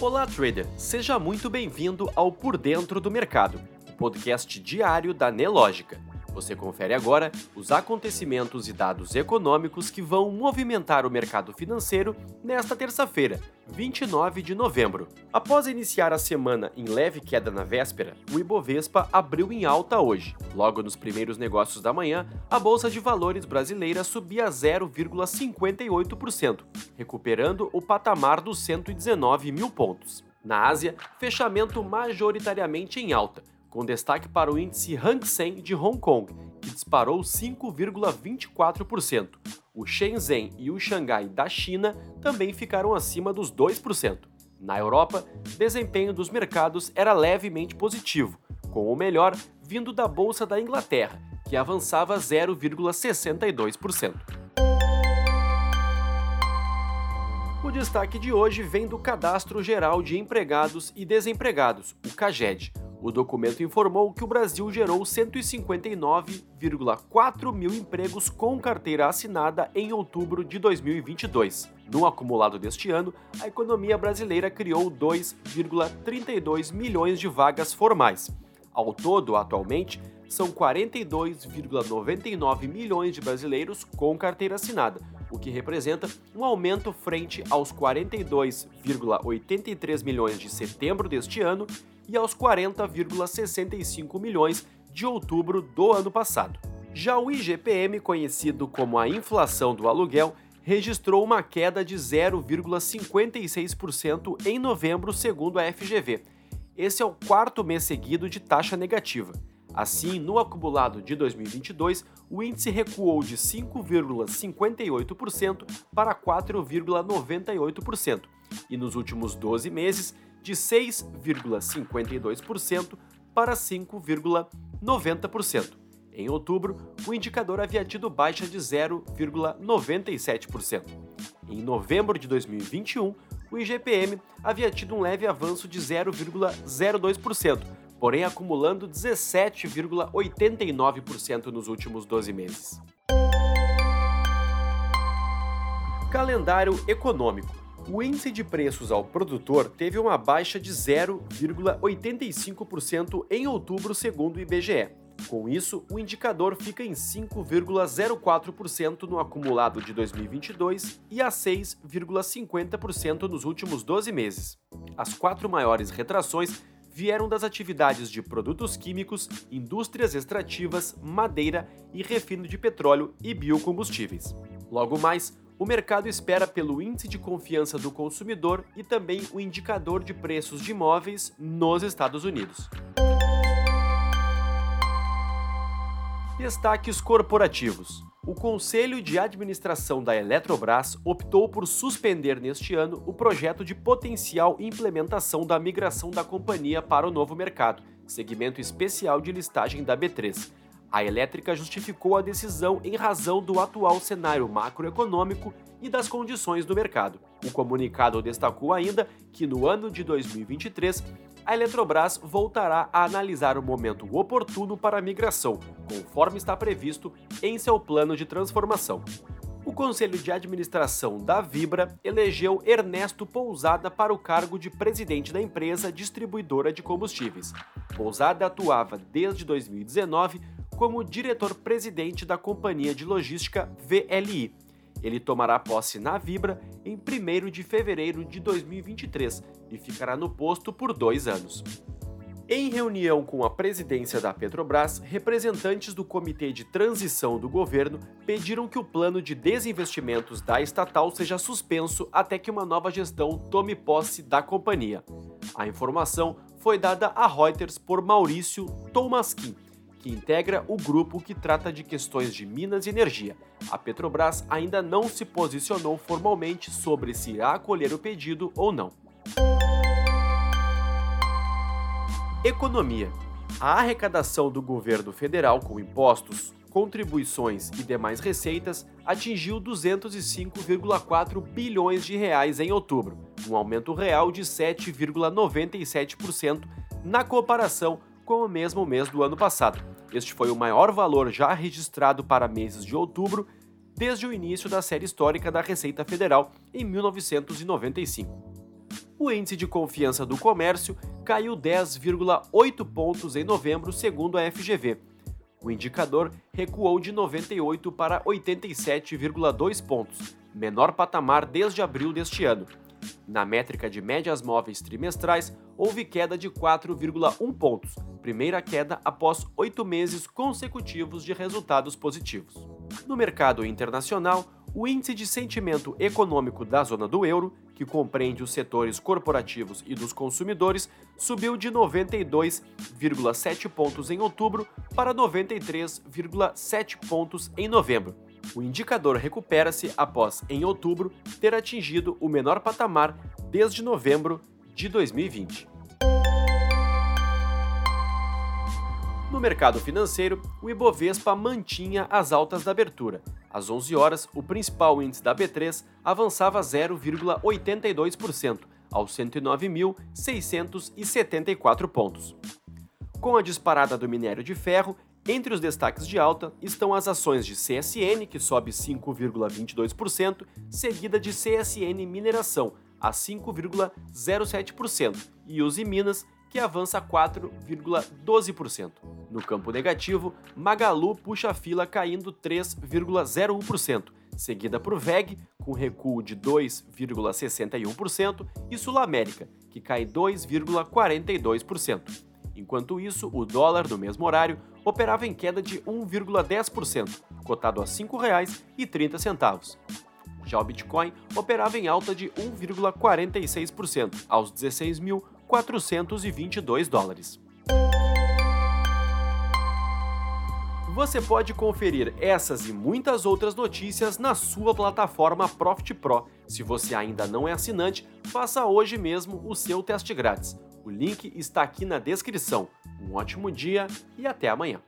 Olá, trader! Seja muito bem-vindo ao Por Dentro do Mercado, o podcast diário da Nelógica. Você confere agora os acontecimentos e dados econômicos que vão movimentar o mercado financeiro nesta terça-feira, 29 de novembro. Após iniciar a semana em leve queda na véspera, o Ibovespa abriu em alta hoje. Logo nos primeiros negócios da manhã, a Bolsa de Valores brasileira subia 0,58%, recuperando o patamar dos 119 mil pontos. Na Ásia, fechamento majoritariamente em alta, com destaque para o índice Hang Seng de Hong Kong, que disparou 5,24%. O Shenzhen e o Xangai da China também ficaram acima dos 2%. Na Europa, desempenho dos mercados era levemente positivo, com o melhor vindo da Bolsa da Inglaterra, que avançava 0,62%. O destaque de hoje vem do Cadastro Geral de Empregados e Desempregados, o CAGED, o documento informou que o Brasil gerou 159,4 mil empregos com carteira assinada em outubro de 2022. No acumulado deste ano, a economia brasileira criou 2,32 milhões de vagas formais. Ao todo, atualmente, são 42,99 milhões de brasileiros com carteira assinada, o que representa um aumento frente aos 42,83 milhões de setembro deste ano e aos 40,65 milhões de outubro do ano passado. Já o IGPM, conhecido como a inflação do aluguel, registrou uma queda de 0,56% em novembro, segundo a FGV. Esse é o quarto mês seguido de taxa negativa. Assim, no acumulado de 2022, o índice recuou de 5,58% para 4,98%, e nos últimos 12 meses de 6,52% para 5,90%. Em outubro, o indicador havia tido baixa de 0,97%. Em novembro de 2021, o IGPM havia tido um leve avanço de 0,02%, porém acumulando 17,89% nos últimos 12 meses. Calendário econômico o índice de preços ao produtor teve uma baixa de 0,85% em outubro, segundo o IBGE. Com isso, o indicador fica em 5,04% no acumulado de 2022 e a 6,50% nos últimos 12 meses. As quatro maiores retrações vieram das atividades de produtos químicos, indústrias extrativas, madeira e refino de petróleo e biocombustíveis. Logo mais, o mercado espera pelo índice de confiança do consumidor e também o indicador de preços de imóveis nos Estados Unidos. Destaques corporativos. O Conselho de Administração da Eletrobras optou por suspender neste ano o projeto de potencial implementação da migração da companhia para o novo mercado, segmento especial de listagem da B3 a elétrica justificou a decisão em razão do atual cenário macroeconômico e das condições do mercado. O comunicado destacou ainda que no ano de 2023 a Eletrobras voltará a analisar o momento oportuno para a migração, conforme está previsto em seu plano de transformação. O Conselho de Administração da Vibra elegeu Ernesto Pousada para o cargo de presidente da empresa distribuidora de combustíveis. Pousada atuava desde 2019 como diretor-presidente da companhia de logística VLI. Ele tomará posse na Vibra em 1 de fevereiro de 2023 e ficará no posto por dois anos. Em reunião com a presidência da Petrobras, representantes do Comitê de Transição do governo pediram que o plano de desinvestimentos da estatal seja suspenso até que uma nova gestão tome posse da companhia. A informação foi dada a Reuters por Maurício Tomaskin, que integra o grupo que trata de questões de minas e energia. A Petrobras ainda não se posicionou formalmente sobre se irá acolher o pedido ou não. Economia. A arrecadação do governo federal com impostos, contribuições e demais receitas atingiu 205,4 bilhões de reais em outubro, um aumento real de 7,97% na comparação com o mesmo mês do ano passado. Este foi o maior valor já registrado para meses de outubro desde o início da série histórica da Receita Federal em 1995. O índice de confiança do comércio caiu 10,8 pontos em novembro, segundo a FGV. O indicador recuou de 98 para 87,2 pontos, menor patamar desde abril deste ano. Na métrica de médias móveis trimestrais, houve queda de 4,1 pontos, primeira queda após oito meses consecutivos de resultados positivos. No mercado internacional, o índice de sentimento econômico da zona do euro, que compreende os setores corporativos e dos consumidores, subiu de 92,7 pontos em outubro para 93,7 pontos em novembro. O indicador recupera-se após, em outubro, ter atingido o menor patamar desde novembro de 2020. No mercado financeiro, o Ibovespa mantinha as altas da abertura. Às 11 horas, o principal índice da B3 avançava 0,82%, aos 109.674 pontos. Com a disparada do minério de ferro, entre os destaques de alta estão as ações de CSN, que sobe 5,22%, seguida de CSN Mineração, a 5,07%, e Uzi Minas, que avança 4,12%. No campo negativo, Magalu puxa a fila caindo 3,01%, seguida por VEG, com recuo de 2,61%, e Sul América, que cai 2,42%. Enquanto isso, o dólar, no mesmo horário, operava em queda de 1,10%, cotado a R$ 5,30. Já o Bitcoin operava em alta de 1,46%, aos 16.422 dólares. Você pode conferir essas e muitas outras notícias na sua plataforma Profit Pro. Se você ainda não é assinante, faça hoje mesmo o seu teste grátis. O link está aqui na descrição. Um ótimo dia e até amanhã.